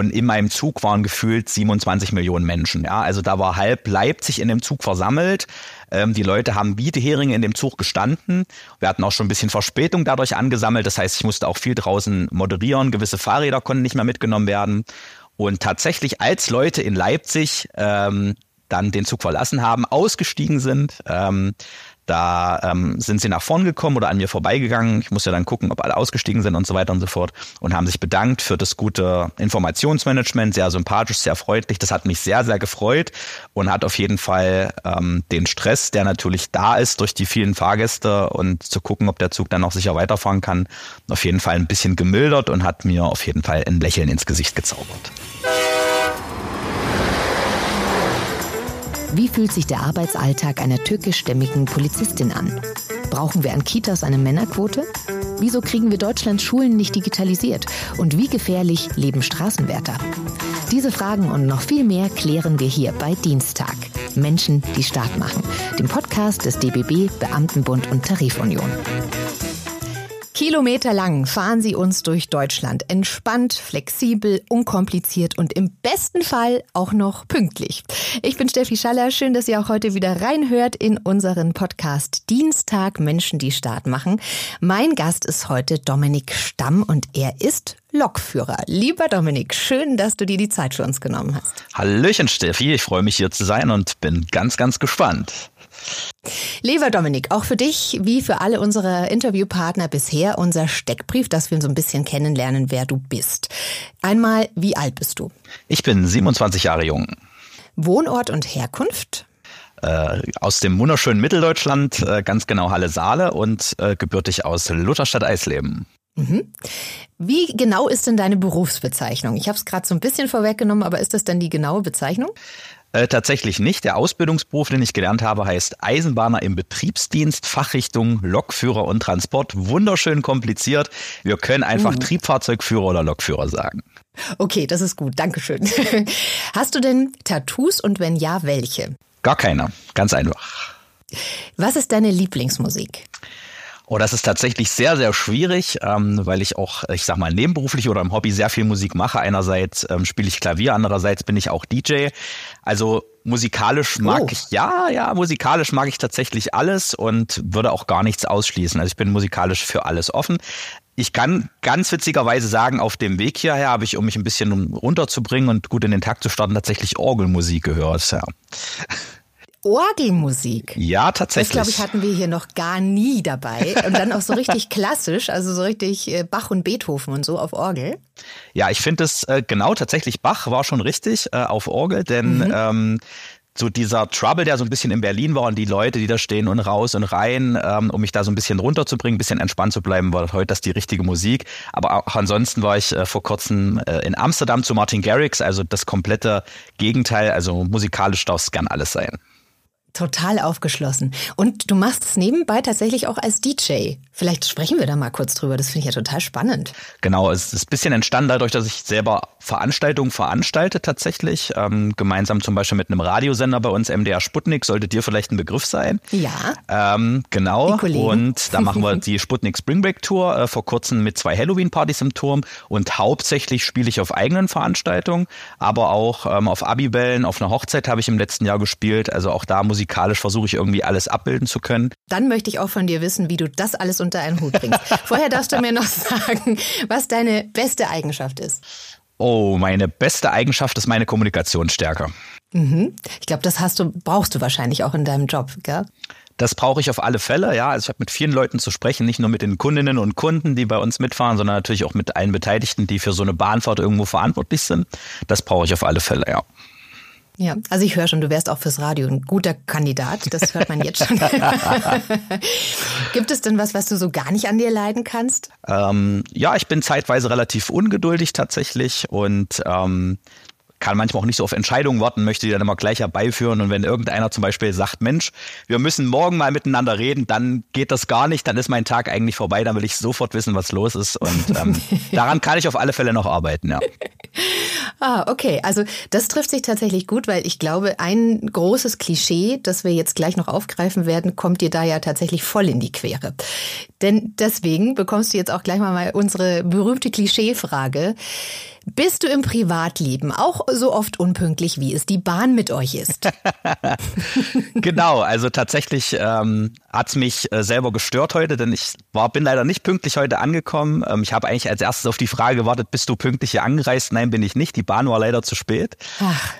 und in meinem Zug waren gefühlt 27 Millionen Menschen. Ja, also da war halb Leipzig in dem Zug versammelt. Ähm, die Leute haben wie die Heringe in dem Zug gestanden. Wir hatten auch schon ein bisschen Verspätung dadurch angesammelt. Das heißt, ich musste auch viel draußen moderieren. Gewisse Fahrräder konnten nicht mehr mitgenommen werden. Und tatsächlich, als Leute in Leipzig ähm, dann den Zug verlassen haben, ausgestiegen sind, ähm, da ähm, sind sie nach vorn gekommen oder an mir vorbeigegangen. Ich muss ja dann gucken, ob alle ausgestiegen sind und so weiter und so fort und haben sich bedankt für das gute Informationsmanagement, sehr sympathisch, sehr freundlich. Das hat mich sehr, sehr gefreut und hat auf jeden Fall ähm, den Stress, der natürlich da ist durch die vielen Fahrgäste und zu gucken, ob der Zug dann noch sicher weiterfahren kann, auf jeden Fall ein bisschen gemildert und hat mir auf jeden Fall ein Lächeln ins Gesicht gezaubert. Wie fühlt sich der Arbeitsalltag einer türkischstämmigen Polizistin an? Brauchen wir an Kitas eine Männerquote? Wieso kriegen wir Deutschlands Schulen nicht digitalisiert? Und wie gefährlich leben Straßenwärter? Diese Fragen und noch viel mehr klären wir hier bei Dienstag. Menschen, die Staat machen. Dem Podcast des DBB, Beamtenbund und Tarifunion. Kilometerlang fahren Sie uns durch Deutschland. Entspannt, flexibel, unkompliziert und im besten Fall auch noch pünktlich. Ich bin Steffi Schaller. Schön, dass ihr auch heute wieder reinhört in unseren Podcast Dienstag Menschen, die Start machen. Mein Gast ist heute Dominik Stamm und er ist Lokführer. Lieber Dominik, schön, dass du dir die Zeit für uns genommen hast. Hallöchen Steffi, ich freue mich hier zu sein und bin ganz, ganz gespannt. Lieber Dominik, auch für dich, wie für alle unsere Interviewpartner bisher, unser Steckbrief, dass wir so ein bisschen kennenlernen, wer du bist. Einmal, wie alt bist du? Ich bin 27 Jahre jung. Wohnort und Herkunft? Äh, aus dem wunderschönen Mitteldeutschland, äh, ganz genau Halle-Saale und äh, gebürtig aus Lutherstadt-Eisleben. Mhm. Wie genau ist denn deine Berufsbezeichnung? Ich habe es gerade so ein bisschen vorweggenommen, aber ist das denn die genaue Bezeichnung? Äh, tatsächlich nicht. Der Ausbildungsberuf, den ich gelernt habe, heißt Eisenbahner im Betriebsdienst, Fachrichtung Lokführer und Transport. Wunderschön kompliziert. Wir können einfach uh. Triebfahrzeugführer oder Lokführer sagen. Okay, das ist gut. Dankeschön. Hast du denn Tattoos und wenn ja, welche? Gar keine. Ganz einfach. Was ist deine Lieblingsmusik? Oh, das ist tatsächlich sehr, sehr schwierig, ähm, weil ich auch, ich sag mal, nebenberuflich oder im Hobby sehr viel Musik mache. Einerseits ähm, spiele ich Klavier, andererseits bin ich auch DJ. Also musikalisch mag oh. ich, ja, ja, musikalisch mag ich tatsächlich alles und würde auch gar nichts ausschließen. Also ich bin musikalisch für alles offen. Ich kann ganz witzigerweise sagen, auf dem Weg hierher habe ich, um mich ein bisschen runterzubringen und gut in den Tag zu starten, tatsächlich Orgelmusik gehört. Ja. Orgelmusik. Ja, tatsächlich. Das, glaube ich, hatten wir hier noch gar nie dabei. Und dann auch so richtig klassisch, also so richtig äh, Bach und Beethoven und so auf Orgel. Ja, ich finde es äh, genau tatsächlich, Bach war schon richtig äh, auf Orgel, denn mhm. ähm, so dieser Trouble, der so ein bisschen in Berlin war und die Leute, die da stehen und raus und rein, ähm, um mich da so ein bisschen runterzubringen, ein bisschen entspannt zu bleiben, war heute das die richtige Musik. Aber auch ansonsten war ich äh, vor kurzem äh, in Amsterdam zu Martin Garrix, also das komplette Gegenteil. Also musikalisch darf es gern alles sein. Total aufgeschlossen. Und du machst es nebenbei tatsächlich auch als DJ. Vielleicht sprechen wir da mal kurz drüber. Das finde ich ja total spannend. Genau, es ist ein bisschen entstanden dadurch, dass ich selber Veranstaltungen veranstalte tatsächlich. Ähm, gemeinsam zum Beispiel mit einem Radiosender bei uns, MDR Sputnik, sollte dir vielleicht ein Begriff sein. Ja. Ähm, genau. Und da machen wir die Sputnik Spring Break Tour äh, vor kurzem mit zwei Halloween-Partys im Turm. Und hauptsächlich spiele ich auf eigenen Veranstaltungen, aber auch ähm, auf Abibellen, auf einer Hochzeit habe ich im letzten Jahr gespielt. Also auch da musikalisch versuche ich irgendwie alles abbilden zu können. Dann möchte ich auch von dir wissen, wie du das alles unter einen Hut bringst. Vorher darfst du mir noch sagen, was deine beste Eigenschaft ist. Oh, meine beste Eigenschaft ist meine Kommunikationsstärke. Mhm. Ich glaube, das hast du, brauchst du wahrscheinlich auch in deinem Job, gell? Das brauche ich auf alle Fälle, ja. Also ich habe mit vielen Leuten zu sprechen, nicht nur mit den Kundinnen und Kunden, die bei uns mitfahren, sondern natürlich auch mit allen Beteiligten, die für so eine Bahnfahrt irgendwo verantwortlich sind. Das brauche ich auf alle Fälle, ja. Ja, also ich höre schon, du wärst auch fürs Radio ein guter Kandidat. Das hört man jetzt schon. Gibt es denn was, was du so gar nicht an dir leiden kannst? Ähm, ja, ich bin zeitweise relativ ungeduldig tatsächlich und ähm, kann manchmal auch nicht so auf Entscheidungen warten, möchte die dann immer gleich herbeiführen. Und wenn irgendeiner zum Beispiel sagt, Mensch, wir müssen morgen mal miteinander reden, dann geht das gar nicht, dann ist mein Tag eigentlich vorbei, dann will ich sofort wissen, was los ist. Und ähm, daran kann ich auf alle Fälle noch arbeiten, ja. Ah, okay. Also das trifft sich tatsächlich gut, weil ich glaube, ein großes Klischee, das wir jetzt gleich noch aufgreifen werden, kommt dir da ja tatsächlich voll in die Quere. Denn deswegen bekommst du jetzt auch gleich mal unsere berühmte Klischeefrage. Bist du im Privatleben auch so oft unpünktlich, wie es die Bahn mit euch ist? genau, also tatsächlich ähm, hat mich äh, selber gestört heute, denn ich war, bin leider nicht pünktlich heute angekommen. Ähm, ich habe eigentlich als erstes auf die Frage gewartet, bist du pünktlich hier angereist? Nein, bin ich nicht. Die Bahn war leider zu spät.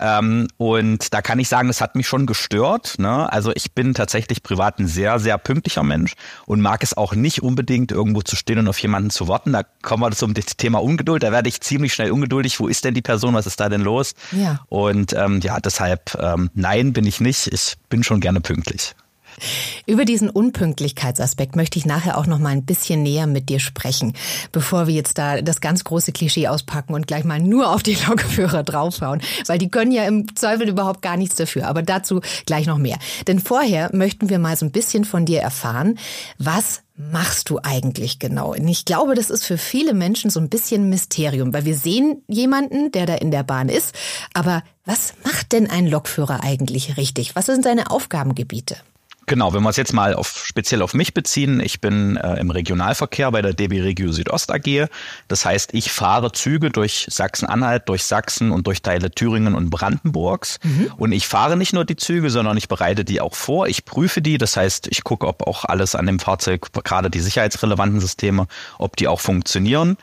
Ähm, und da kann ich sagen, es hat mich schon gestört. Ne? Also ich bin tatsächlich privat ein sehr, sehr pünktlicher Mensch und mag es auch nicht unbedingt irgendwo zu stehen und auf jemanden zu warten. Da kommen wir zum Thema Ungeduld. Da werde ich ziemlich schnell ungeduldig. Wo ist denn die Person? Was ist da denn los? Ja. Und ähm, ja, deshalb ähm, nein, bin ich nicht. Ich bin schon gerne pünktlich. Über diesen Unpünktlichkeitsaspekt möchte ich nachher auch noch mal ein bisschen näher mit dir sprechen, bevor wir jetzt da das ganz große Klischee auspacken und gleich mal nur auf die Lokführer draufhauen, weil die können ja im Zweifel überhaupt gar nichts dafür. Aber dazu gleich noch mehr. Denn vorher möchten wir mal so ein bisschen von dir erfahren, was machst du eigentlich genau? Und ich glaube, das ist für viele Menschen so ein bisschen Mysterium, weil wir sehen jemanden, der da in der Bahn ist. Aber was macht denn ein Lokführer eigentlich richtig? Was sind seine Aufgabengebiete? Genau, wenn wir es jetzt mal auf, speziell auf mich beziehen, ich bin äh, im Regionalverkehr bei der DB Regio Südost AG. Das heißt, ich fahre Züge durch Sachsen-Anhalt, durch Sachsen und durch Teile Thüringen und Brandenburgs. Mhm. Und ich fahre nicht nur die Züge, sondern ich bereite die auch vor. Ich prüfe die. Das heißt, ich gucke, ob auch alles an dem Fahrzeug, gerade die sicherheitsrelevanten Systeme, ob die auch funktionieren.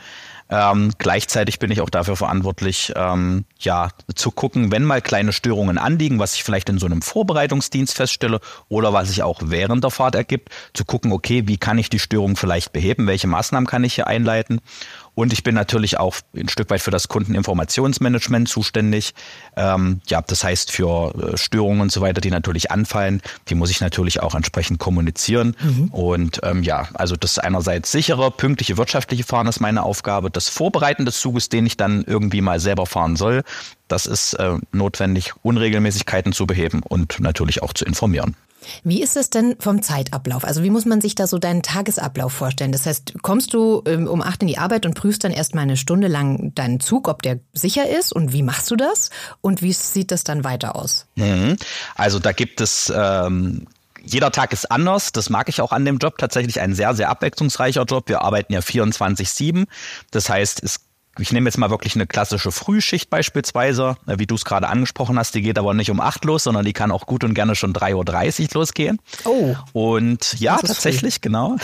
Ähm, gleichzeitig bin ich auch dafür verantwortlich, ähm, ja, zu gucken, wenn mal kleine Störungen anliegen, was ich vielleicht in so einem Vorbereitungsdienst feststelle oder was sich auch während der Fahrt ergibt, zu gucken, okay, wie kann ich die Störung vielleicht beheben, welche Maßnahmen kann ich hier einleiten und ich bin natürlich auch ein Stück weit für das Kundeninformationsmanagement zuständig. Ähm, ja, das heißt für äh, Störungen und so weiter, die natürlich anfallen, die muss ich natürlich auch entsprechend kommunizieren. Mhm. Und ähm, ja, also das einerseits sichere, pünktliche, wirtschaftliche Fahren ist meine Aufgabe. Das Vorbereiten des Zuges, den ich dann irgendwie mal selber fahren soll, das ist äh, notwendig, Unregelmäßigkeiten zu beheben und natürlich auch zu informieren. Wie ist es denn vom Zeitablauf? Also wie muss man sich da so deinen Tagesablauf vorstellen? Das heißt, kommst du ähm, um acht in die Arbeit und prüfst dann erstmal eine Stunde lang deinen Zug, ob der sicher ist und wie machst du das? Und wie sieht das dann weiter aus? Mhm. Also da gibt es ähm, jeder Tag ist anders. Das mag ich auch an dem Job. Tatsächlich ein sehr, sehr abwechslungsreicher Job. Wir arbeiten ja 24-7. Das heißt, es ich nehme jetzt mal wirklich eine klassische Frühschicht beispielsweise, wie du es gerade angesprochen hast, die geht aber nicht um acht los, sondern die kann auch gut und gerne schon 3.30 Uhr losgehen. Oh. Und ja, tatsächlich, früh. genau.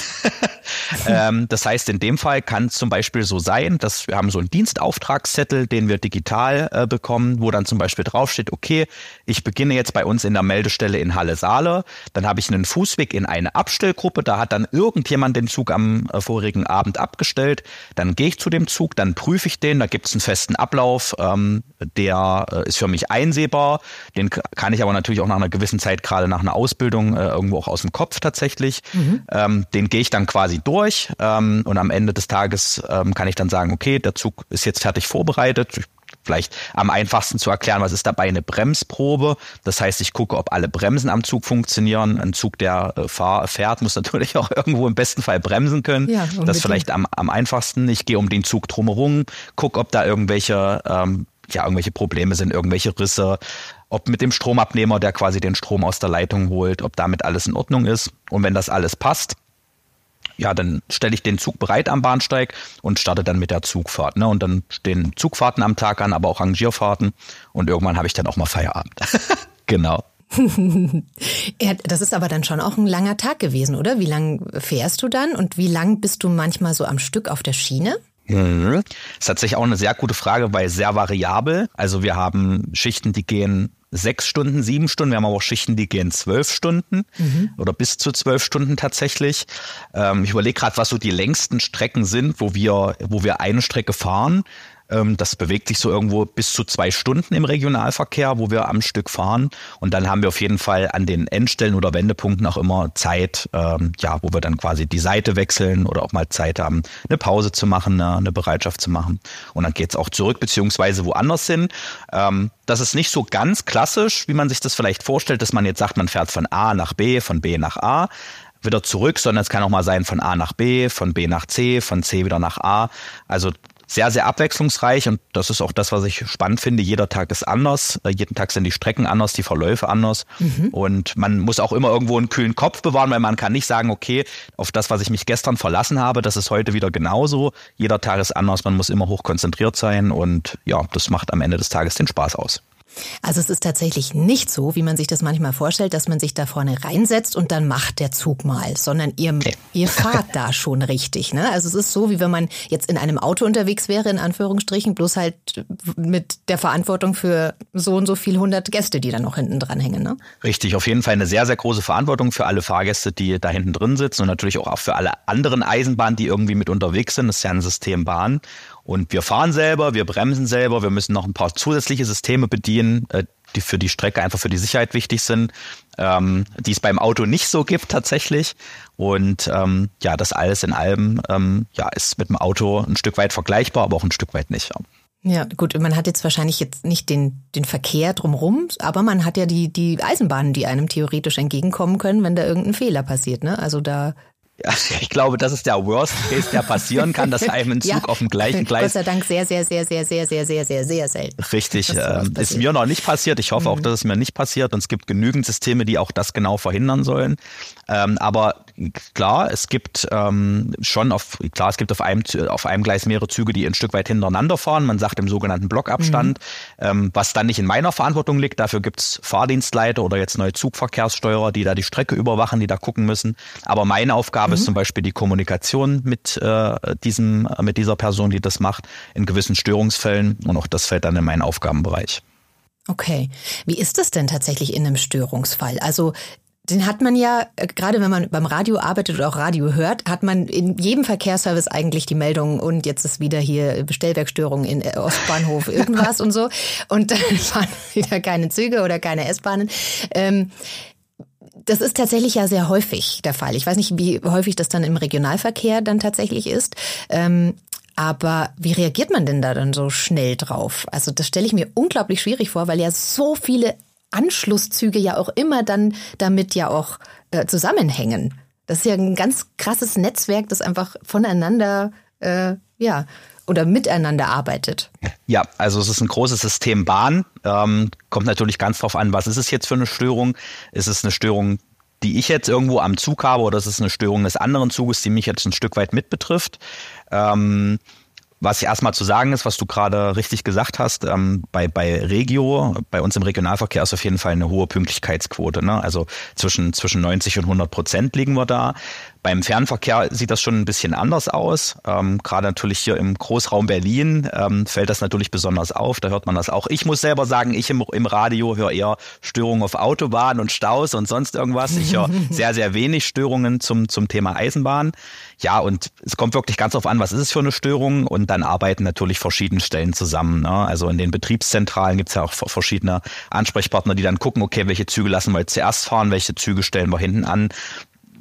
ähm, das heißt, in dem Fall kann es zum Beispiel so sein, dass wir haben so einen Dienstauftragszettel, den wir digital äh, bekommen, wo dann zum Beispiel draufsteht, okay, ich beginne jetzt bei uns in der Meldestelle in Halle Saale, dann habe ich einen Fußweg in eine Abstellgruppe, da hat dann irgendjemand den Zug am äh, vorigen Abend abgestellt, dann gehe ich zu dem Zug, dann prüfe prüfe ich den, da gibt es einen festen Ablauf, ähm, der äh, ist für mich einsehbar. Den kann ich aber natürlich auch nach einer gewissen Zeit, gerade nach einer Ausbildung, äh, irgendwo auch aus dem Kopf tatsächlich. Mhm. Ähm, den gehe ich dann quasi durch ähm, und am Ende des Tages ähm, kann ich dann sagen, okay, der Zug ist jetzt fertig vorbereitet. Ich vielleicht am einfachsten zu erklären, was ist dabei eine Bremsprobe. Das heißt, ich gucke, ob alle Bremsen am Zug funktionieren. Ein Zug, der äh, fahr, fährt, muss natürlich auch irgendwo im besten Fall bremsen können. Ja, das ist vielleicht am, am einfachsten. Ich gehe um den Zug drumherum, gucke, ob da irgendwelche, ähm, ja, irgendwelche Probleme sind, irgendwelche Risse, ob mit dem Stromabnehmer, der quasi den Strom aus der Leitung holt, ob damit alles in Ordnung ist. Und wenn das alles passt, ja, dann stelle ich den Zug bereit am Bahnsteig und starte dann mit der Zugfahrt. Ne? Und dann stehen Zugfahrten am Tag an, aber auch Rangierfahrten. Und irgendwann habe ich dann auch mal Feierabend. genau. ja, das ist aber dann schon auch ein langer Tag gewesen, oder? Wie lang fährst du dann und wie lang bist du manchmal so am Stück auf der Schiene? Mhm. Das ist tatsächlich auch eine sehr gute Frage, weil sehr variabel. Also wir haben Schichten, die gehen sechs Stunden, sieben Stunden. Wir haben aber auch Schichten, die gehen zwölf Stunden mhm. oder bis zu zwölf Stunden tatsächlich. Ähm, ich überlege gerade, was so die längsten Strecken sind, wo wir, wo wir eine Strecke fahren. Ähm, das bewegt sich so irgendwo bis zu zwei Stunden im Regionalverkehr, wo wir am Stück fahren. Und dann haben wir auf jeden Fall an den Endstellen oder Wendepunkten auch immer Zeit, ähm, ja, wo wir dann quasi die Seite wechseln oder auch mal Zeit haben, eine Pause zu machen, eine, Bereitschaft zu machen. Und dann geht's auch zurück, beziehungsweise woanders hin. Ähm, das ist nicht so ganz klassisch, wie man sich das vielleicht vorstellt, dass man jetzt sagt, man fährt von A nach B, von B nach A wieder zurück, sondern es kann auch mal sein von A nach B, von B nach C, von C wieder nach A. Also sehr, sehr abwechslungsreich und das ist auch das, was ich spannend finde. Jeder Tag ist anders, äh, jeden Tag sind die Strecken anders, die Verläufe anders mhm. und man muss auch immer irgendwo einen kühlen Kopf bewahren, weil man kann nicht sagen, okay, auf das, was ich mich gestern verlassen habe, das ist heute wieder genauso. Jeder Tag ist anders, man muss immer hoch konzentriert sein und ja, das macht am Ende des Tages den Spaß aus. Also es ist tatsächlich nicht so, wie man sich das manchmal vorstellt, dass man sich da vorne reinsetzt und dann macht der Zug mal, sondern ihr, ihr fahrt da schon richtig. Ne? Also es ist so, wie wenn man jetzt in einem Auto unterwegs wäre, in Anführungsstrichen, bloß halt mit der Verantwortung für so und so viel hundert Gäste, die da noch hinten dran hängen. Ne? Richtig, auf jeden Fall eine sehr, sehr große Verantwortung für alle Fahrgäste, die da hinten drin sitzen und natürlich auch für alle anderen Eisenbahnen, die irgendwie mit unterwegs sind. Das ist ja ein System Bahn. Und wir fahren selber, wir bremsen selber, wir müssen noch ein paar zusätzliche Systeme bedienen, äh, die für die Strecke einfach für die Sicherheit wichtig sind, ähm, die es beim Auto nicht so gibt tatsächlich. Und ähm, ja, das alles in allem ähm, ja, ist mit dem Auto ein Stück weit vergleichbar, aber auch ein Stück weit nicht. Ja. Ja, gut, man hat jetzt wahrscheinlich jetzt nicht den, den Verkehr drumherum, aber man hat ja die, die Eisenbahnen, die einem theoretisch entgegenkommen können, wenn da irgendein Fehler passiert. Ne? Also da ich glaube, das ist der Worst Case, der passieren kann, dass einem ein Zug ja, auf dem gleichen Gleis. Gott sei Dank sehr, sehr, sehr, sehr, sehr, sehr, sehr, sehr, sehr selten. Richtig, äh, ist mir noch nicht passiert. Ich hoffe mhm. auch, dass es mir nicht passiert. Und es gibt genügend Systeme, die auch das genau verhindern sollen. Ähm, aber klar, es gibt ähm, schon auf, klar, es gibt auf einem, auf einem Gleis mehrere Züge, die ein Stück weit hintereinander fahren. Man sagt im sogenannten Blockabstand, mhm. ähm, was dann nicht in meiner Verantwortung liegt. Dafür gibt's Fahrdienstleiter oder jetzt neue Zugverkehrssteuerer, die da die Strecke überwachen, die da gucken müssen. Aber meine Aufgabe mhm. ist zum Beispiel die Kommunikation mit äh, diesem, mit dieser Person, die das macht, in gewissen Störungsfällen. Und auch das fällt dann in meinen Aufgabenbereich. Okay. Wie ist das denn tatsächlich in einem Störungsfall? Also den hat man ja, äh, gerade wenn man beim Radio arbeitet oder auch Radio hört, hat man in jedem Verkehrsservice eigentlich die Meldung und jetzt ist wieder hier Bestellwerkstörung in äh, Ostbahnhof irgendwas und so und dann fahren wieder keine Züge oder keine S-Bahnen. Ähm, das ist tatsächlich ja sehr häufig der Fall. Ich weiß nicht, wie häufig das dann im Regionalverkehr dann tatsächlich ist. Ähm, aber wie reagiert man denn da dann so schnell drauf? Also das stelle ich mir unglaublich schwierig vor, weil ja so viele Anschlusszüge ja auch immer dann damit ja auch äh, zusammenhängen. Das ist ja ein ganz krasses Netzwerk, das einfach voneinander, äh, ja, oder miteinander arbeitet. Ja, also es ist ein großes System Bahn. Ähm, kommt natürlich ganz drauf an, was ist es jetzt für eine Störung? Ist es eine Störung, die ich jetzt irgendwo am Zug habe oder ist es eine Störung des anderen Zuges, die mich jetzt ein Stück weit mit betrifft? Ähm, was erstmal zu sagen ist, was du gerade richtig gesagt hast, ähm, bei, bei Regio, bei uns im Regionalverkehr ist auf jeden Fall eine hohe Pünktlichkeitsquote. Ne? Also zwischen, zwischen 90 und 100 Prozent liegen wir da. Beim Fernverkehr sieht das schon ein bisschen anders aus. Ähm, Gerade natürlich hier im Großraum Berlin ähm, fällt das natürlich besonders auf. Da hört man das auch. Ich muss selber sagen, ich im, im Radio höre eher Störungen auf Autobahnen und Staus und sonst irgendwas. Ich höre sehr, sehr wenig Störungen zum, zum Thema Eisenbahn. Ja, und es kommt wirklich ganz darauf an, was ist es für eine Störung und dann arbeiten natürlich verschiedene Stellen zusammen. Ne? Also in den Betriebszentralen gibt es ja auch verschiedene Ansprechpartner, die dann gucken, okay, welche Züge lassen wir jetzt zuerst fahren, welche Züge stellen wir hinten an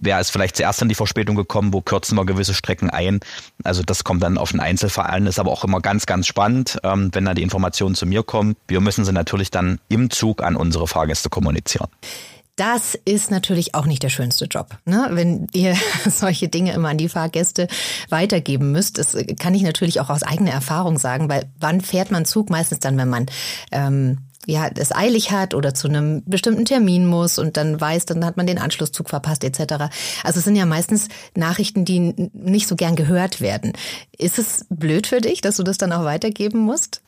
wer ist vielleicht zuerst in die Verspätung gekommen, wo kürzen wir gewisse Strecken ein. Also das kommt dann auf den Einzelfall an, ist aber auch immer ganz, ganz spannend, ähm, wenn da die Informationen zu mir kommen. Wir müssen sie natürlich dann im Zug an unsere Fahrgäste kommunizieren. Das ist natürlich auch nicht der schönste Job, ne? wenn ihr solche Dinge immer an die Fahrgäste weitergeben müsst. Das kann ich natürlich auch aus eigener Erfahrung sagen, weil wann fährt man Zug? Meistens dann, wenn man ähm, ja, es eilig hat oder zu einem bestimmten Termin muss und dann weiß, dann hat man den Anschlusszug verpasst etc. Also es sind ja meistens Nachrichten, die nicht so gern gehört werden. Ist es blöd für dich, dass du das dann auch weitergeben musst?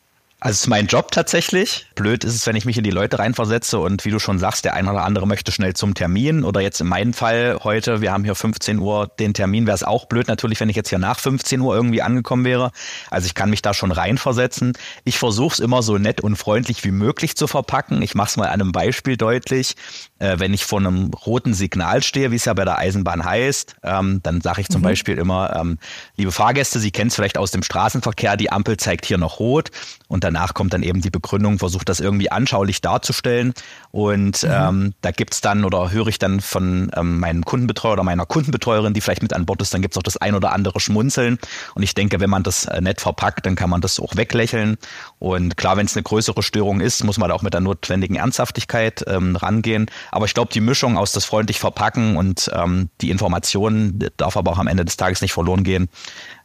Also es ist mein Job tatsächlich. Blöd ist es, wenn ich mich in die Leute reinversetze und wie du schon sagst, der eine oder andere möchte schnell zum Termin oder jetzt in meinem Fall heute, wir haben hier 15 Uhr den Termin, wäre es auch blöd natürlich, wenn ich jetzt hier nach 15 Uhr irgendwie angekommen wäre. Also ich kann mich da schon reinversetzen. Ich versuche es immer so nett und freundlich wie möglich zu verpacken. Ich mache es mal an einem Beispiel deutlich. Äh, wenn ich vor einem roten Signal stehe, wie es ja bei der Eisenbahn heißt, ähm, dann sage ich zum mhm. Beispiel immer, ähm, liebe Fahrgäste, Sie kennen es vielleicht aus dem Straßenverkehr, die Ampel zeigt hier noch rot und danach kommt dann eben die Begründung, versucht das irgendwie anschaulich darzustellen. Und mhm. ähm, da gibt's dann oder höre ich dann von ähm, meinem Kundenbetreuer oder meiner Kundenbetreuerin, die vielleicht mit an Bord ist, dann gibt's auch das ein oder andere Schmunzeln. Und ich denke, wenn man das äh, nett verpackt, dann kann man das auch weglächeln. Und klar, wenn es eine größere Störung ist, muss man da auch mit der notwendigen Ernsthaftigkeit ähm, rangehen. Aber ich glaube, die Mischung aus das freundlich verpacken und ähm, die Informationen darf aber auch am Ende des Tages nicht verloren gehen.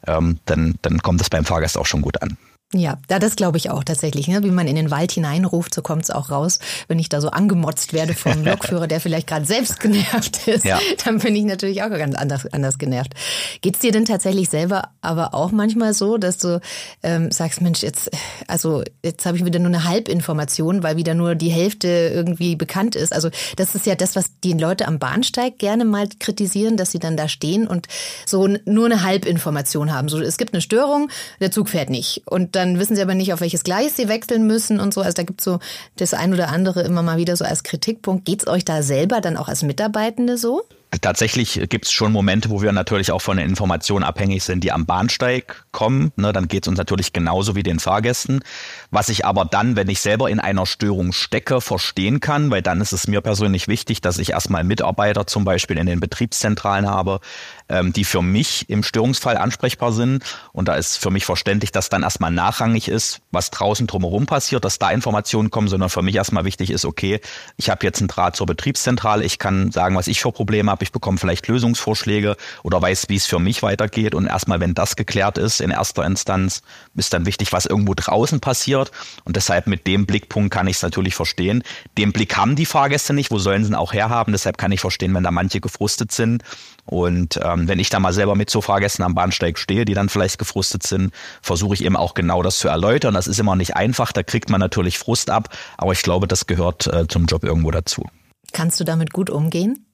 Ähm, dann, dann kommt das beim Fahrgast auch schon gut an. Ja, das glaube ich auch tatsächlich. Ne? Wie man in den Wald hineinruft, so kommt es auch raus. Wenn ich da so angemotzt werde vom Lokführer, der vielleicht gerade selbst genervt ist, ja. dann bin ich natürlich auch ganz anders, anders genervt. Geht's dir denn tatsächlich selber aber auch manchmal so, dass du ähm, sagst, Mensch, jetzt, also jetzt habe ich wieder nur eine Halbinformation, weil wieder nur die Hälfte irgendwie bekannt ist. Also das ist ja das, was die Leute am Bahnsteig gerne mal kritisieren, dass sie dann da stehen und so nur eine Halbinformation haben. So, es gibt eine Störung, der Zug fährt nicht. Und dann wissen sie aber nicht, auf welches Gleis sie wechseln müssen und so. Also da gibt es so das ein oder andere immer mal wieder so als Kritikpunkt. Geht es euch da selber dann auch als Mitarbeitende so? Tatsächlich gibt es schon Momente, wo wir natürlich auch von den Informationen abhängig sind, die am Bahnsteig kommen. Ne, dann geht es uns natürlich genauso wie den Fahrgästen. Was ich aber dann, wenn ich selber in einer Störung stecke, verstehen kann, weil dann ist es mir persönlich wichtig, dass ich erstmal Mitarbeiter zum Beispiel in den Betriebszentralen habe, ähm, die für mich im Störungsfall ansprechbar sind. Und da ist für mich verständlich, dass dann erstmal nachrangig ist, was draußen drumherum passiert, dass da Informationen kommen, sondern für mich erstmal wichtig ist, okay, ich habe jetzt einen Draht zur Betriebszentrale, ich kann sagen, was ich für Probleme habe, ich bekomme vielleicht Lösungsvorschläge oder weiß, wie es für mich weitergeht. Und erstmal, wenn das geklärt ist, in erster Instanz, ist dann wichtig, was irgendwo draußen passiert. Und deshalb mit dem Blickpunkt kann ich es natürlich verstehen. Den Blick haben die Fahrgäste nicht, wo sollen sie ihn auch herhaben? Deshalb kann ich verstehen, wenn da manche gefrustet sind. Und ähm, wenn ich da mal selber mit so Fahrgästen am Bahnsteig stehe, die dann vielleicht gefrustet sind, versuche ich eben auch genau das zu erläutern. Das ist immer nicht einfach, da kriegt man natürlich Frust ab, aber ich glaube, das gehört äh, zum Job irgendwo dazu. Kannst du damit gut umgehen?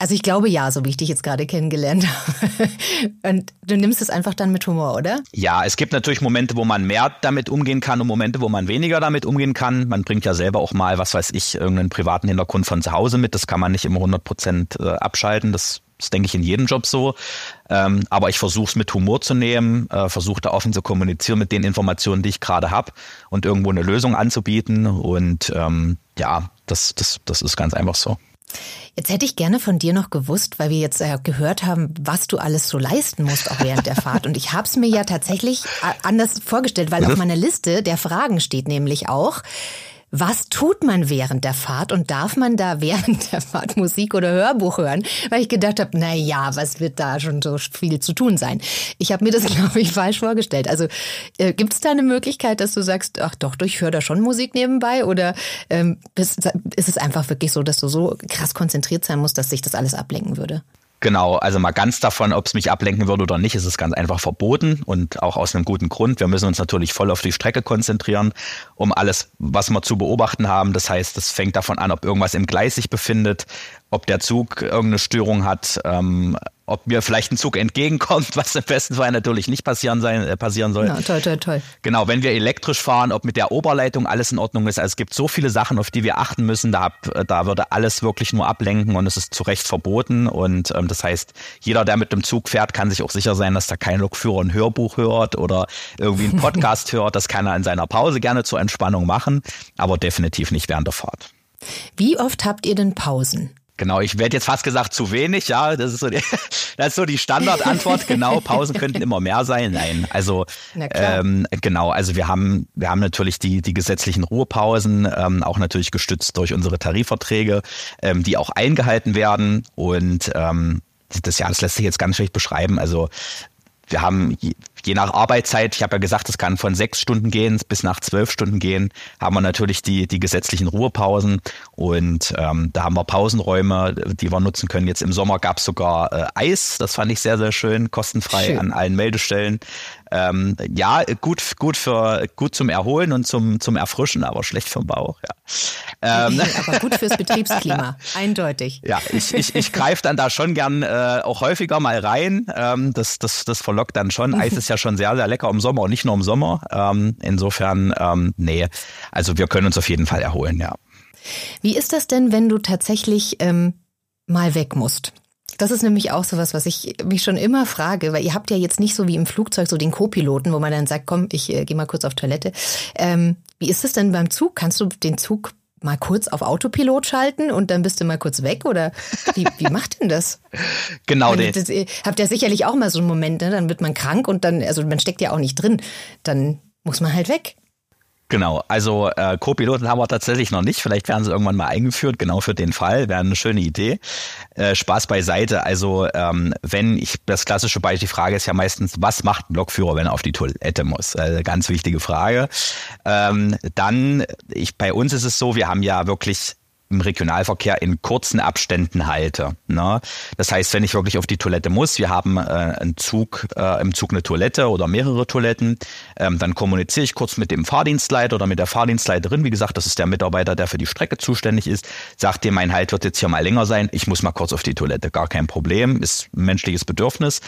Also ich glaube ja, so wie ich dich jetzt gerade kennengelernt habe. Und du nimmst es einfach dann mit Humor, oder? Ja, es gibt natürlich Momente, wo man mehr damit umgehen kann und Momente, wo man weniger damit umgehen kann. Man bringt ja selber auch mal, was weiß ich, irgendeinen privaten Hintergrund von zu Hause mit. Das kann man nicht immer 100 Prozent äh, abschalten. Das ist, denke ich, in jedem Job so. Ähm, aber ich versuche es mit Humor zu nehmen, äh, versuche da offen zu kommunizieren mit den Informationen, die ich gerade habe und irgendwo eine Lösung anzubieten. Und ähm, ja, das, das, das ist ganz einfach so. Jetzt hätte ich gerne von dir noch gewusst, weil wir jetzt äh, gehört haben, was du alles so leisten musst, auch während der Fahrt. Und ich habe es mir ja tatsächlich äh, anders vorgestellt, weil auf meiner Liste der Fragen steht nämlich auch, was tut man während der Fahrt und darf man da während der Fahrt Musik oder Hörbuch hören? Weil ich gedacht habe, na ja, was wird da schon so viel zu tun sein? Ich habe mir das, glaube ich, falsch vorgestellt. Also äh, gibt es da eine Möglichkeit, dass du sagst, ach doch, ich höre da schon Musik nebenbei? Oder ähm, ist, ist es einfach wirklich so, dass du so krass konzentriert sein musst, dass sich das alles ablenken würde? Genau, also mal ganz davon, ob es mich ablenken würde oder nicht, ist es ganz einfach verboten und auch aus einem guten Grund. Wir müssen uns natürlich voll auf die Strecke konzentrieren, um alles, was wir zu beobachten haben. Das heißt, es fängt davon an, ob irgendwas im Gleis sich befindet, ob der Zug irgendeine Störung hat, ähm, ob mir vielleicht ein Zug entgegenkommt, was im besten Fall natürlich nicht passieren, sein, äh, passieren soll. Ja, toll, toll, toll. Genau, wenn wir elektrisch fahren, ob mit der Oberleitung alles in Ordnung ist. Also es gibt so viele Sachen, auf die wir achten müssen. Da, da würde alles wirklich nur ablenken und es ist zu Recht verboten. Und ähm, das heißt, jeder, der mit dem Zug fährt, kann sich auch sicher sein, dass da kein Lokführer ein Hörbuch hört oder irgendwie einen Podcast hört. Das kann er in seiner Pause gerne zur Entspannung machen, aber definitiv nicht während der Fahrt. Wie oft habt ihr denn Pausen? Genau, ich werde jetzt fast gesagt zu wenig, ja, das ist so die, das ist so die Standardantwort. Genau, Pausen könnten immer mehr sein. Nein, also ähm, genau, also wir haben wir haben natürlich die die gesetzlichen Ruhepausen, ähm, auch natürlich gestützt durch unsere Tarifverträge, ähm, die auch eingehalten werden und ähm, das ja, das lässt sich jetzt ganz schlecht beschreiben. Also wir haben je nach Arbeitszeit, ich habe ja gesagt, es kann von sechs Stunden gehen bis nach zwölf Stunden gehen, haben wir natürlich die, die gesetzlichen Ruhepausen und ähm, da haben wir Pausenräume, die wir nutzen können. Jetzt im Sommer gab es sogar äh, Eis, das fand ich sehr, sehr schön, kostenfrei schön. an allen Meldestellen. Ähm, ja, gut, gut für gut zum Erholen und zum, zum Erfrischen, aber schlecht vom Bauch, ja. Ähm. aber gut fürs Betriebsklima, eindeutig. Ja, ich, ich, ich greife dann da schon gern äh, auch häufiger mal rein. Ähm, das, das, das verlockt dann schon. Eis ist ja schon sehr, sehr lecker im Sommer und nicht nur im Sommer. Ähm, insofern, ähm, nee, also wir können uns auf jeden Fall erholen, ja. Wie ist das denn, wenn du tatsächlich ähm, mal weg musst? Das ist nämlich auch sowas, was ich mich schon immer frage, weil ihr habt ja jetzt nicht so wie im Flugzeug so den Co-Piloten, wo man dann sagt, komm, ich äh, gehe mal kurz auf Toilette. Ähm, wie ist es denn beim Zug? Kannst du den Zug mal kurz auf Autopilot schalten und dann bist du mal kurz weg? Oder wie, wie macht denn das? genau. Meine, das, habt ihr sicherlich auch mal so einen Moment, ne? dann wird man krank und dann, also man steckt ja auch nicht drin, dann muss man halt weg. Genau, also äh, Co-Piloten haben wir tatsächlich noch nicht. Vielleicht werden sie irgendwann mal eingeführt, genau für den Fall. Wäre eine schöne Idee. Äh, Spaß beiseite. Also ähm, wenn ich das klassische Beispiel, die Frage ist ja meistens, was macht ein Lokführer, wenn er auf die Toilette muss? Äh, ganz wichtige Frage. Ähm, dann, ich, bei uns ist es so, wir haben ja wirklich im Regionalverkehr in kurzen Abständen halte. Ne? Das heißt, wenn ich wirklich auf die Toilette muss, wir haben äh, einen Zug, äh, im Zug eine Toilette oder mehrere Toiletten, ähm, dann kommuniziere ich kurz mit dem Fahrdienstleiter oder mit der Fahrdienstleiterin. Wie gesagt, das ist der Mitarbeiter, der für die Strecke zuständig ist. Sagt dir, mein Halt wird jetzt hier mal länger sein. Ich muss mal kurz auf die Toilette. Gar kein Problem. Ist menschliches Bedürfnis.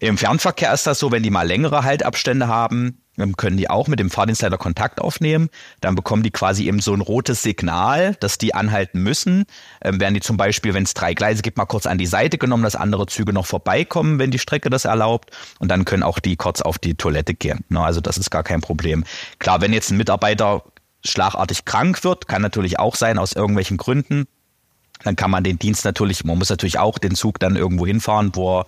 Im Fernverkehr ist das so, wenn die mal längere Haltabstände haben, können die auch mit dem Fahrdienstleiter Kontakt aufnehmen. Dann bekommen die quasi eben so ein rotes Signal, dass die anhalten müssen. Ähm, werden die zum Beispiel, wenn es drei Gleise gibt, mal kurz an die Seite genommen, dass andere Züge noch vorbeikommen, wenn die Strecke das erlaubt. Und dann können auch die kurz auf die Toilette gehen. Na, also das ist gar kein Problem. Klar, wenn jetzt ein Mitarbeiter schlagartig krank wird, kann natürlich auch sein aus irgendwelchen Gründen. Dann kann man den Dienst natürlich, man muss natürlich auch den Zug dann irgendwo hinfahren, wo er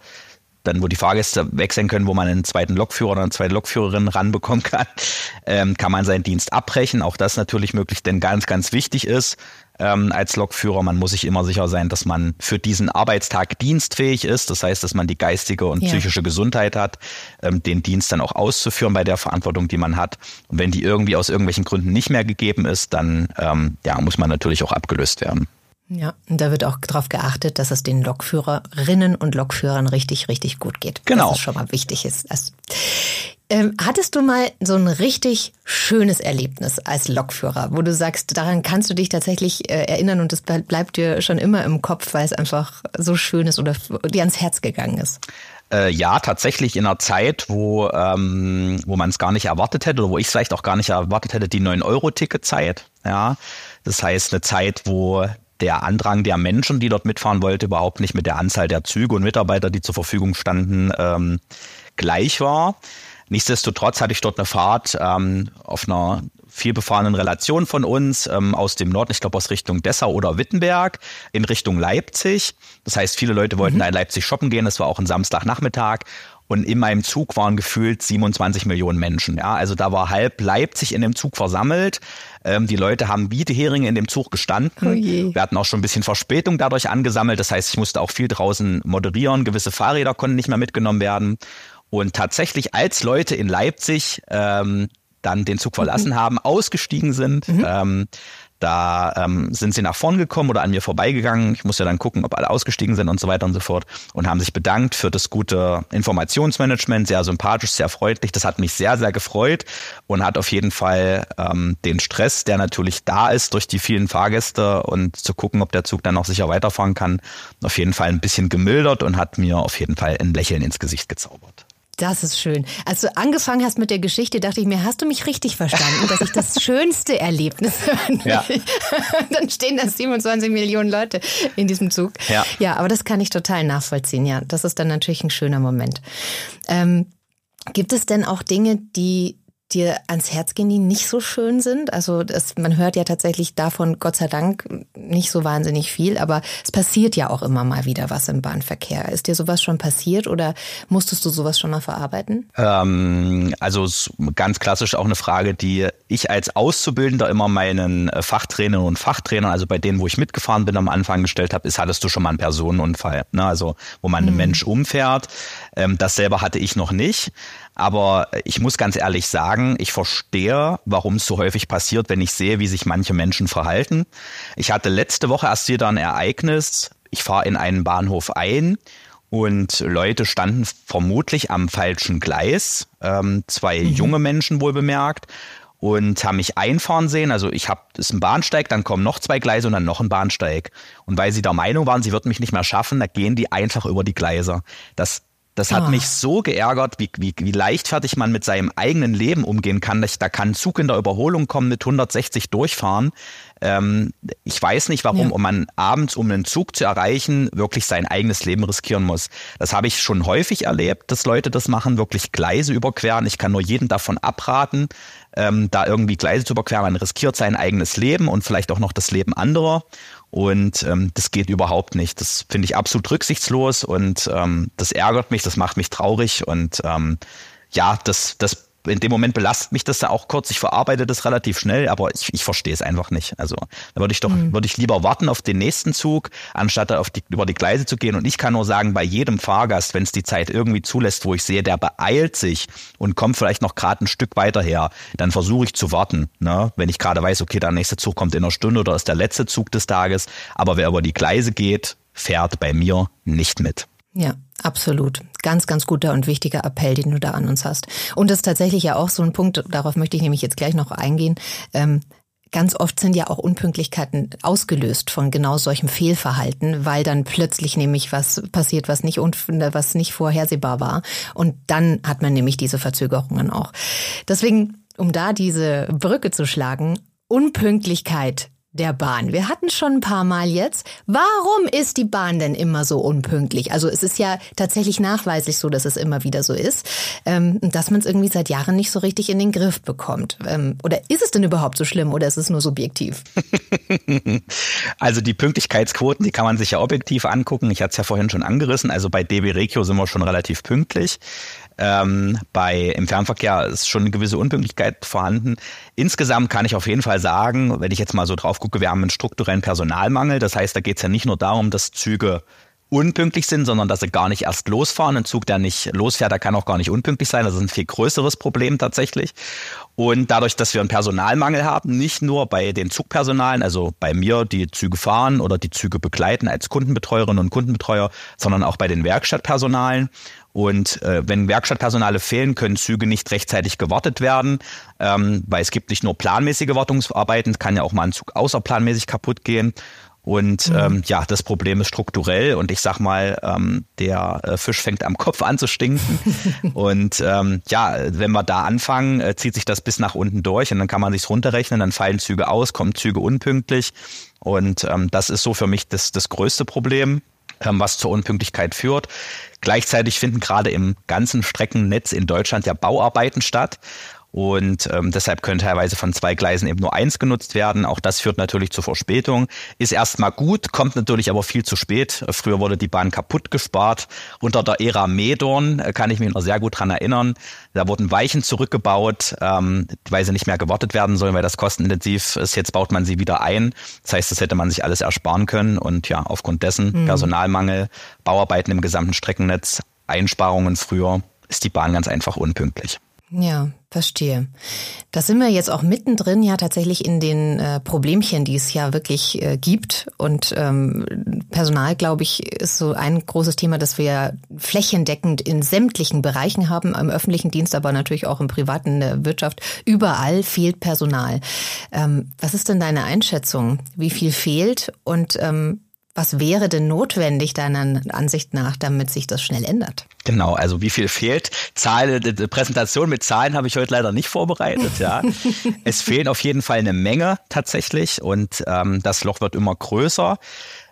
dann wo die Fahrgäste wechseln können, wo man einen zweiten Lokführer oder eine zweite Lokführerin ranbekommen kann, ähm, kann man seinen Dienst abbrechen. Auch das natürlich möglich, denn ganz, ganz wichtig ist ähm, als Lokführer, man muss sich immer sicher sein, dass man für diesen Arbeitstag dienstfähig ist. Das heißt, dass man die geistige und ja. psychische Gesundheit hat, ähm, den Dienst dann auch auszuführen bei der Verantwortung, die man hat. Und wenn die irgendwie aus irgendwelchen Gründen nicht mehr gegeben ist, dann ähm, ja, muss man natürlich auch abgelöst werden. Ja, und da wird auch darauf geachtet, dass es den Lokführerinnen und Lokführern richtig, richtig gut geht. Genau. Das ist schon mal wichtig ist. Also, ähm, hattest du mal so ein richtig schönes Erlebnis als Lokführer, wo du sagst, daran kannst du dich tatsächlich äh, erinnern und das bleibt dir schon immer im Kopf, weil es einfach so schön ist oder dir ans Herz gegangen ist? Äh, ja, tatsächlich in einer Zeit, wo, ähm, wo man es gar nicht erwartet hätte oder wo ich es vielleicht auch gar nicht erwartet hätte, die 9-Euro-Ticket-Zeit. Ja, das heißt eine Zeit, wo der Andrang der Menschen, die dort mitfahren wollte, überhaupt nicht mit der Anzahl der Züge und Mitarbeiter, die zur Verfügung standen, ähm, gleich war. Nichtsdestotrotz hatte ich dort eine Fahrt ähm, auf einer vielbefahrenen Relation von uns ähm, aus dem Norden, ich glaube aus Richtung Dessau oder Wittenberg, in Richtung Leipzig. Das heißt, viele Leute wollten mhm. da in Leipzig shoppen gehen. Das war auch ein Samstagnachmittag. Und in meinem Zug waren gefühlt 27 Millionen Menschen. Ja, also da war halb Leipzig in dem Zug versammelt. Ähm, die Leute haben Bieteheringe in dem Zug gestanden. Oh Wir hatten auch schon ein bisschen Verspätung dadurch angesammelt. Das heißt, ich musste auch viel draußen moderieren. Gewisse Fahrräder konnten nicht mehr mitgenommen werden. Und tatsächlich, als Leute in Leipzig ähm, dann den Zug verlassen mhm. haben, ausgestiegen sind, mhm. ähm, da ähm, sind sie nach vorn gekommen oder an mir vorbeigegangen. Ich musste dann gucken, ob alle ausgestiegen sind und so weiter und so fort und haben sich bedankt für das gute Informationsmanagement, sehr sympathisch, sehr freundlich. Das hat mich sehr, sehr gefreut und hat auf jeden Fall ähm, den Stress, der natürlich da ist durch die vielen Fahrgäste und zu gucken, ob der Zug dann auch sicher weiterfahren kann, auf jeden Fall ein bisschen gemildert und hat mir auf jeden Fall ein Lächeln ins Gesicht gezaubert. Das ist schön. Als du angefangen hast mit der Geschichte, dachte ich mir, hast du mich richtig verstanden, dass ich das schönste Erlebnis ja. Dann stehen da 27 Millionen Leute in diesem Zug. Ja. ja, aber das kann ich total nachvollziehen. Ja, das ist dann natürlich ein schöner Moment. Ähm, gibt es denn auch Dinge, die dir ans Herz gehen, die nicht so schön sind? Also das, man hört ja tatsächlich davon, Gott sei Dank, nicht so wahnsinnig viel, aber es passiert ja auch immer mal wieder was im Bahnverkehr. Ist dir sowas schon passiert oder musstest du sowas schon mal verarbeiten? Ähm, also ganz klassisch auch eine Frage, die ich als Auszubildender immer meinen äh, Fachtrainerinnen und Fachtrainern, also bei denen, wo ich mitgefahren bin, am Anfang gestellt habe, ist, hattest du schon mal einen Personenunfall? Ne? Also wo man mhm. einen Mensch umfährt. Ähm, das selber hatte ich noch nicht. Aber ich muss ganz ehrlich sagen, ich verstehe, warum es so häufig passiert, wenn ich sehe, wie sich manche Menschen verhalten. Ich hatte letzte Woche erst wieder ein Ereignis. Ich fahre in einen Bahnhof ein und Leute standen vermutlich am falschen Gleis. Ähm, zwei mhm. junge Menschen wohl bemerkt und haben mich einfahren sehen. Also ich habe, ist ein Bahnsteig, dann kommen noch zwei Gleise und dann noch ein Bahnsteig. Und weil sie der Meinung waren, sie würden mich nicht mehr schaffen, da gehen die einfach über die Gleise. Das das hat oh. mich so geärgert, wie, wie, wie leichtfertig man mit seinem eigenen Leben umgehen kann. Da kann ein Zug in der Überholung kommen, mit 160 durchfahren. Ähm, ich weiß nicht, warum ja. man abends, um einen Zug zu erreichen, wirklich sein eigenes Leben riskieren muss. Das habe ich schon häufig erlebt, dass Leute das machen, wirklich Gleise überqueren. Ich kann nur jeden davon abraten, ähm, da irgendwie Gleise zu überqueren. Man riskiert sein eigenes Leben und vielleicht auch noch das Leben anderer. Und ähm, das geht überhaupt nicht. Das finde ich absolut rücksichtslos und ähm, das ärgert mich, das macht mich traurig und ähm, ja, das, das in dem Moment belastet mich das da auch kurz. Ich verarbeite das relativ schnell, aber ich, ich verstehe es einfach nicht. Also da würde ich doch, mhm. würde ich lieber warten auf den nächsten Zug, anstatt auf die, über die Gleise zu gehen. Und ich kann nur sagen, bei jedem Fahrgast, wenn es die Zeit irgendwie zulässt, wo ich sehe, der beeilt sich und kommt vielleicht noch gerade ein Stück weiter her, dann versuche ich zu warten. Ne? Wenn ich gerade weiß, okay, der nächste Zug kommt in einer Stunde oder ist der letzte Zug des Tages. Aber wer über die Gleise geht, fährt bei mir nicht mit. Ja, absolut. Ganz, ganz guter und wichtiger Appell, den du da an uns hast. Und das ist tatsächlich ja auch so ein Punkt, darauf möchte ich nämlich jetzt gleich noch eingehen. Ähm, ganz oft sind ja auch Unpünktlichkeiten ausgelöst von genau solchem Fehlverhalten, weil dann plötzlich nämlich was passiert, was nicht, was nicht vorhersehbar war. Und dann hat man nämlich diese Verzögerungen auch. Deswegen, um da diese Brücke zu schlagen, Unpünktlichkeit der Bahn. Wir hatten schon ein paar Mal jetzt. Warum ist die Bahn denn immer so unpünktlich? Also es ist ja tatsächlich nachweislich so, dass es immer wieder so ist, ähm, dass man es irgendwie seit Jahren nicht so richtig in den Griff bekommt. Ähm, oder ist es denn überhaupt so schlimm oder ist es nur subjektiv? also die Pünktlichkeitsquoten, die kann man sich ja objektiv angucken. Ich hatte es ja vorhin schon angerissen. Also bei DB Regio sind wir schon relativ pünktlich. Ähm, bei im Fernverkehr ist schon eine gewisse Unpünktlichkeit vorhanden. Insgesamt kann ich auf jeden Fall sagen, wenn ich jetzt mal so drauf gucke, wir haben einen strukturellen Personalmangel. Das heißt, da geht es ja nicht nur darum, dass Züge unpünktlich sind, sondern dass sie gar nicht erst losfahren. Ein Zug, der nicht losfährt, der kann auch gar nicht unpünktlich sein. Das ist ein viel größeres Problem tatsächlich. Und dadurch, dass wir einen Personalmangel haben, nicht nur bei den Zugpersonalen, also bei mir, die Züge fahren oder die Züge begleiten als Kundenbetreuerinnen und Kundenbetreuer, sondern auch bei den Werkstattpersonalen und äh, wenn Werkstattpersonale fehlen, können Züge nicht rechtzeitig gewartet werden, ähm, weil es gibt nicht nur planmäßige Wartungsarbeiten, es kann ja auch mal ein Zug außerplanmäßig kaputt gehen. Und mhm. ähm, ja, das Problem ist strukturell und ich sag mal, ähm, der äh, Fisch fängt am Kopf an zu stinken. und ähm, ja, wenn wir da anfangen, äh, zieht sich das bis nach unten durch und dann kann man sich's runterrechnen, dann fallen Züge aus, kommen Züge unpünktlich. Und ähm, das ist so für mich das, das größte Problem. Ähm, was zur Unpünktlichkeit führt. Gleichzeitig finden gerade im ganzen Streckennetz in Deutschland ja Bauarbeiten statt. Und ähm, deshalb können teilweise von zwei Gleisen eben nur eins genutzt werden. Auch das führt natürlich zu Verspätung. Ist erstmal gut, kommt natürlich aber viel zu spät. Früher wurde die Bahn kaputt gespart. Unter der Ära Medorn äh, kann ich mich noch sehr gut dran erinnern. Da wurden Weichen zurückgebaut, ähm, weil sie nicht mehr gewartet werden sollen, weil das kostenintensiv ist. Jetzt baut man sie wieder ein. Das heißt, das hätte man sich alles ersparen können. Und ja, aufgrund dessen mhm. Personalmangel, Bauarbeiten im gesamten Streckennetz, Einsparungen früher, ist die Bahn ganz einfach unpünktlich. Ja, verstehe. Da sind wir jetzt auch mittendrin ja tatsächlich in den äh, Problemchen, die es ja wirklich äh, gibt. Und ähm, Personal, glaube ich, ist so ein großes Thema, das wir flächendeckend in sämtlichen Bereichen haben, im öffentlichen Dienst, aber natürlich auch im privaten der Wirtschaft. Überall fehlt Personal. Ähm, was ist denn deine Einschätzung? Wie viel fehlt? Und ähm, was wäre denn notwendig deiner Ansicht nach, damit sich das schnell ändert? Genau, also wie viel fehlt? Zahlen, Präsentation mit Zahlen habe ich heute leider nicht vorbereitet. Ja, es fehlen auf jeden Fall eine Menge tatsächlich und ähm, das Loch wird immer größer.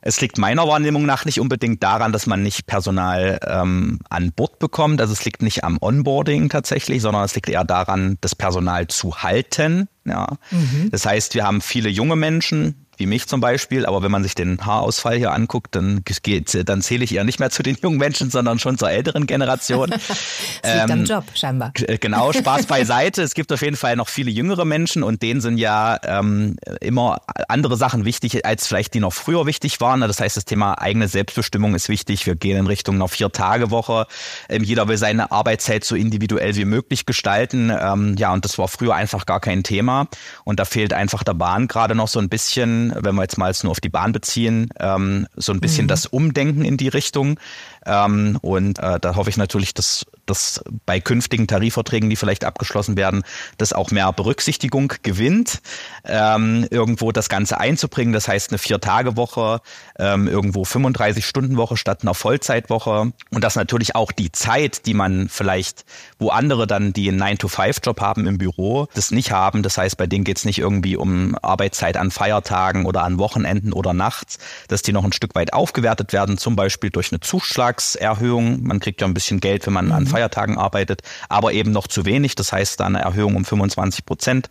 Es liegt meiner Wahrnehmung nach nicht unbedingt daran, dass man nicht Personal ähm, an Bord bekommt. Also es liegt nicht am Onboarding tatsächlich, sondern es liegt eher daran, das Personal zu halten. Ja, mhm. das heißt, wir haben viele junge Menschen, wie mich zum Beispiel. Aber wenn man sich den Haarausfall hier anguckt, dann, geht, dann zähle ich eher nicht mehr zu den jungen Menschen, sondern schon zur älteren Generation. das liegt ähm, am Job, scheinbar. Genau, Spaß beiseite. Es gibt auf jeden Fall noch viele jüngere Menschen und denen sind ja ähm, immer andere Sachen wichtig, als vielleicht die noch früher wichtig waren. Das heißt, das Thema eigene Selbstbestimmung ist wichtig. Wir gehen in Richtung einer Vier-Tage-Woche. Ähm, jeder will seine Arbeitszeit so individuell wie möglich gestalten. Ähm, ja, und das war früher einfach gar kein Thema. Und da fehlt einfach der Bahn gerade noch so ein bisschen wenn wir jetzt mal nur auf die Bahn beziehen, ähm, so ein bisschen mhm. das Umdenken in die Richtung. Ähm, und äh, da hoffe ich natürlich, dass, dass bei künftigen Tarifverträgen, die vielleicht abgeschlossen werden, das auch mehr Berücksichtigung gewinnt, ähm, irgendwo das Ganze einzubringen. Das heißt eine Vier-Tage-Woche, ähm, irgendwo 35-Stunden-Woche statt einer Vollzeitwoche. Und dass natürlich auch die Zeit, die man vielleicht, wo andere dann die einen 9-to-5-Job haben im Büro, das nicht haben. Das heißt, bei denen geht es nicht irgendwie um Arbeitszeit an Feiertagen oder an Wochenenden oder nachts, dass die noch ein Stück weit aufgewertet werden, zum Beispiel durch eine Zuschlag Beitragserhöhung. Man kriegt ja ein bisschen Geld, wenn man mhm. an Feiertagen arbeitet, aber eben noch zu wenig. Das heißt, da eine Erhöhung um 25 Prozent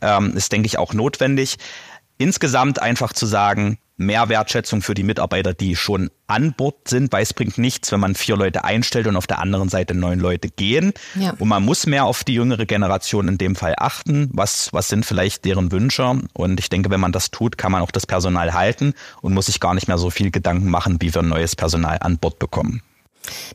ähm, ist, denke ich, auch notwendig. Insgesamt einfach zu sagen, mehr Wertschätzung für die Mitarbeiter, die schon an Bord sind, weil es bringt nichts, wenn man vier Leute einstellt und auf der anderen Seite neun Leute gehen. Ja. Und man muss mehr auf die jüngere Generation in dem Fall achten. Was, was sind vielleicht deren Wünsche? Und ich denke, wenn man das tut, kann man auch das Personal halten und muss sich gar nicht mehr so viel Gedanken machen, wie wir neues Personal an Bord bekommen.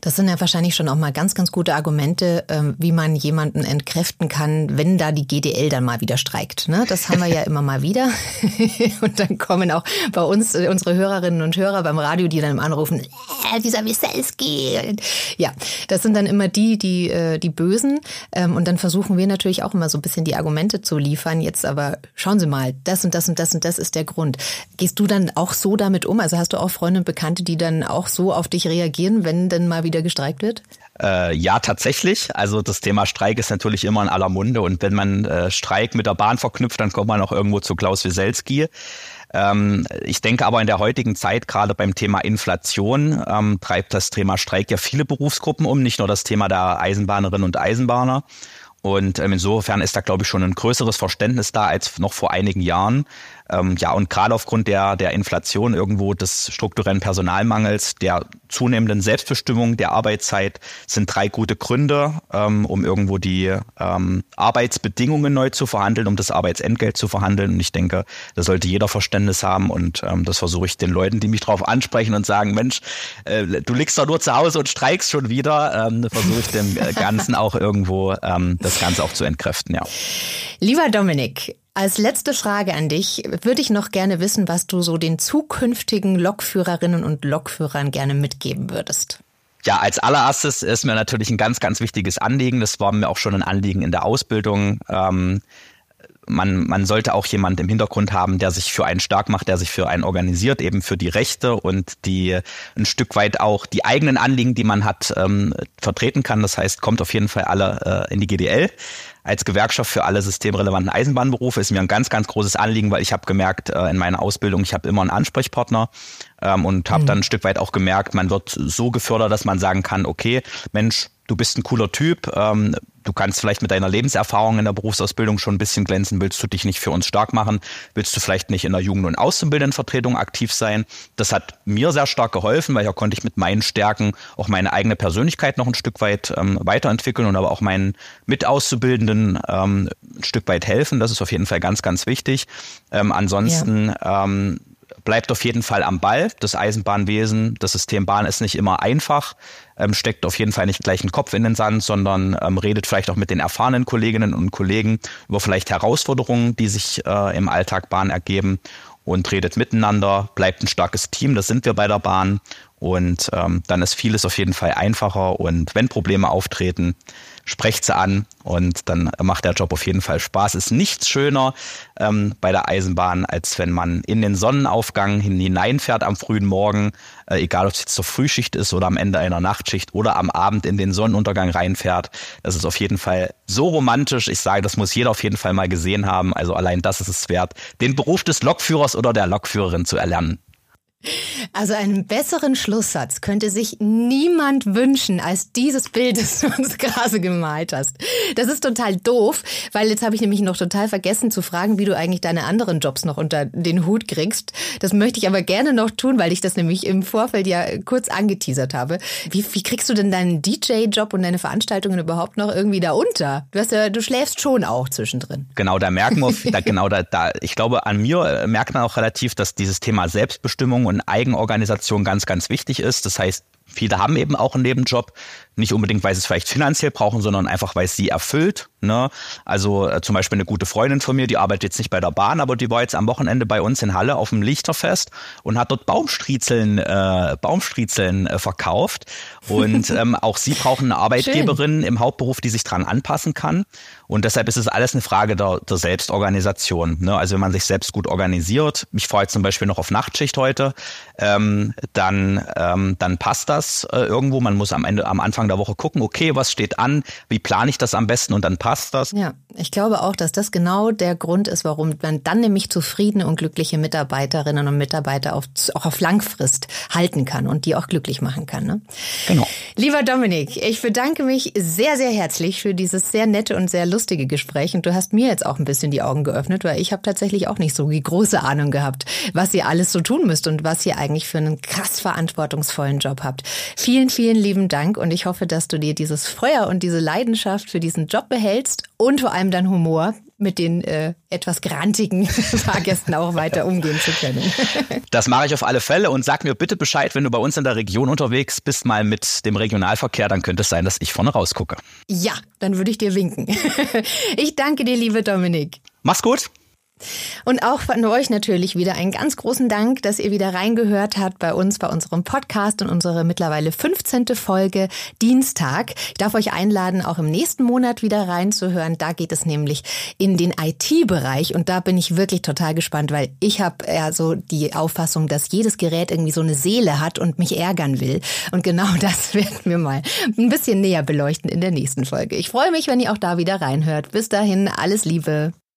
Das sind ja wahrscheinlich schon auch mal ganz, ganz gute Argumente, ähm, wie man jemanden entkräften kann, wenn da die GDL dann mal wieder streikt. Ne? Das haben wir ja immer mal wieder. und dann kommen auch bei uns äh, unsere Hörerinnen und Hörer beim Radio, die dann anrufen, äh, dieser Wieselski. Ja, das sind dann immer die, die, äh, die Bösen. Ähm, und dann versuchen wir natürlich auch immer so ein bisschen die Argumente zu liefern. Jetzt aber schauen Sie mal, das und das und das und das ist der Grund. Gehst du dann auch so damit um? Also hast du auch Freunde und Bekannte, die dann auch so auf dich reagieren, wenn denn mal wieder gestreikt wird? Äh, ja, tatsächlich. Also das Thema Streik ist natürlich immer in aller Munde und wenn man äh, Streik mit der Bahn verknüpft, dann kommt man auch irgendwo zu Klaus Wieselski. Ähm, ich denke aber in der heutigen Zeit, gerade beim Thema Inflation, ähm, treibt das Thema Streik ja viele Berufsgruppen um, nicht nur das Thema der Eisenbahnerinnen und Eisenbahner. Und ähm, insofern ist da, glaube ich, schon ein größeres Verständnis da als noch vor einigen Jahren. Ähm, ja, und gerade aufgrund der, der Inflation irgendwo des strukturellen Personalmangels, der zunehmenden Selbstbestimmung der Arbeitszeit sind drei gute Gründe, ähm, um irgendwo die ähm, Arbeitsbedingungen neu zu verhandeln, um das Arbeitsentgelt zu verhandeln. Und ich denke, da sollte jeder Verständnis haben und ähm, das versuche ich den Leuten, die mich darauf ansprechen und sagen, Mensch, äh, du liegst doch nur zu Hause und streikst schon wieder, ähm, versuche ich dem Ganzen auch irgendwo ähm, das Ganze auch zu entkräften, ja. Lieber Dominik, als letzte Frage an dich würde ich noch gerne wissen, was du so den zukünftigen Lokführerinnen und Lokführern gerne mitgeben würdest. Ja, als allererstes ist mir natürlich ein ganz, ganz wichtiges Anliegen. Das war mir auch schon ein Anliegen in der Ausbildung. Ähm, man, man sollte auch jemand im Hintergrund haben, der sich für einen stark macht, der sich für einen organisiert, eben für die Rechte und die ein Stück weit auch die eigenen Anliegen, die man hat, ähm, vertreten kann. Das heißt, kommt auf jeden Fall alle äh, in die GDL als Gewerkschaft für alle systemrelevanten Eisenbahnberufe ist mir ein ganz, ganz großes Anliegen, weil ich habe gemerkt äh, in meiner Ausbildung, ich habe immer einen Ansprechpartner ähm, und habe mhm. dann ein Stück weit auch gemerkt, man wird so gefördert, dass man sagen kann, okay, Mensch, du bist ein cooler Typ, ähm, du kannst vielleicht mit deiner Lebenserfahrung in der Berufsausbildung schon ein bisschen glänzen, willst du dich nicht für uns stark machen, willst du vielleicht nicht in der Jugend- und Auszubildendenvertretung aktiv sein. Das hat mir sehr stark geholfen, weil ja konnte ich mit meinen Stärken auch meine eigene Persönlichkeit noch ein Stück weit ähm, weiterentwickeln und aber auch meinen Mitauszubildenden ähm, ein Stück weit helfen. Das ist auf jeden Fall ganz, ganz wichtig. Ähm, ansonsten ja. ähm, bleibt auf jeden Fall am Ball. Das Eisenbahnwesen, das System Bahn ist nicht immer einfach, ähm, steckt auf jeden Fall nicht gleich einen Kopf in den Sand, sondern ähm, redet vielleicht auch mit den erfahrenen Kolleginnen und Kollegen über vielleicht Herausforderungen, die sich äh, im Alltag Bahn ergeben und redet miteinander, bleibt ein starkes Team, das sind wir bei der Bahn und ähm, dann ist vieles auf jeden Fall einfacher und wenn Probleme auftreten, sprecht sie an und dann macht der Job auf jeden Fall Spaß. Ist nichts schöner ähm, bei der Eisenbahn, als wenn man in den Sonnenaufgang hineinfährt am frühen Morgen, äh, egal ob es jetzt zur Frühschicht ist oder am Ende einer Nachtschicht oder am Abend in den Sonnenuntergang reinfährt. Das ist auf jeden Fall so romantisch. Ich sage, das muss jeder auf jeden Fall mal gesehen haben. Also allein das ist es wert, den Beruf des Lokführers oder der Lokführerin zu erlernen. Also einen besseren Schlusssatz könnte sich niemand wünschen als dieses Bild, das du uns gerade gemalt hast. Das ist total doof, weil jetzt habe ich nämlich noch total vergessen zu fragen, wie du eigentlich deine anderen Jobs noch unter den Hut kriegst. Das möchte ich aber gerne noch tun, weil ich das nämlich im Vorfeld ja kurz angeteasert habe. Wie, wie kriegst du denn deinen DJ-Job und deine Veranstaltungen überhaupt noch irgendwie da unter? Du, ja, du schläfst schon auch zwischendrin. Genau, da merken wir, da, genau da, da, ich glaube, an mir merkt man auch relativ, dass dieses Thema Selbstbestimmung und Eigenorganisation ganz, ganz wichtig ist. Das heißt, viele haben eben auch einen Nebenjob, nicht unbedingt, weil sie es vielleicht finanziell brauchen, sondern einfach, weil es sie erfüllt. Ne? Also äh, zum Beispiel eine gute Freundin von mir, die arbeitet jetzt nicht bei der Bahn, aber die war jetzt am Wochenende bei uns in Halle auf dem Lichterfest und hat dort Baumstriezeln, äh, Baumstriezeln äh, verkauft. Und ähm, auch sie brauchen eine Arbeitgeberin Schön. im Hauptberuf, die sich dran anpassen kann. Und deshalb ist es alles eine Frage der, der Selbstorganisation. Ne? Also wenn man sich selbst gut organisiert, ich fahre jetzt zum Beispiel noch auf Nachtschicht heute, ähm, dann, ähm, dann passt das das äh, irgendwo. Man muss am Ende, am Anfang der Woche gucken, okay, was steht an, wie plane ich das am besten und dann passt das. Ja, ich glaube auch, dass das genau der Grund ist, warum man dann nämlich zufriedene und glückliche Mitarbeiterinnen und Mitarbeiter auf, auch auf Langfrist halten kann und die auch glücklich machen kann. Ne? Genau. Lieber Dominik, ich bedanke mich sehr, sehr herzlich für dieses sehr nette und sehr lustige Gespräch und du hast mir jetzt auch ein bisschen die Augen geöffnet, weil ich habe tatsächlich auch nicht so die große Ahnung gehabt, was ihr alles so tun müsst und was ihr eigentlich für einen krass verantwortungsvollen Job habt. Vielen, vielen lieben Dank und ich hoffe, dass du dir dieses Feuer und diese Leidenschaft für diesen Job behältst und vor allem dein Humor mit den äh, etwas grantigen Fahrgästen auch weiter umgehen zu können. Das mache ich auf alle Fälle und sag mir bitte Bescheid, wenn du bei uns in der Region unterwegs bist, mal mit dem Regionalverkehr, dann könnte es sein, dass ich vorne rausgucke. Ja, dann würde ich dir winken. Ich danke dir, liebe Dominik. Mach's gut. Und auch von euch natürlich wieder einen ganz großen Dank, dass ihr wieder reingehört habt bei uns, bei unserem Podcast und unsere mittlerweile 15. Folge Dienstag. Ich darf euch einladen, auch im nächsten Monat wieder reinzuhören. Da geht es nämlich in den IT-Bereich und da bin ich wirklich total gespannt, weil ich habe ja so die Auffassung, dass jedes Gerät irgendwie so eine Seele hat und mich ärgern will. Und genau das werden wir mal ein bisschen näher beleuchten in der nächsten Folge. Ich freue mich, wenn ihr auch da wieder reinhört. Bis dahin, alles Liebe.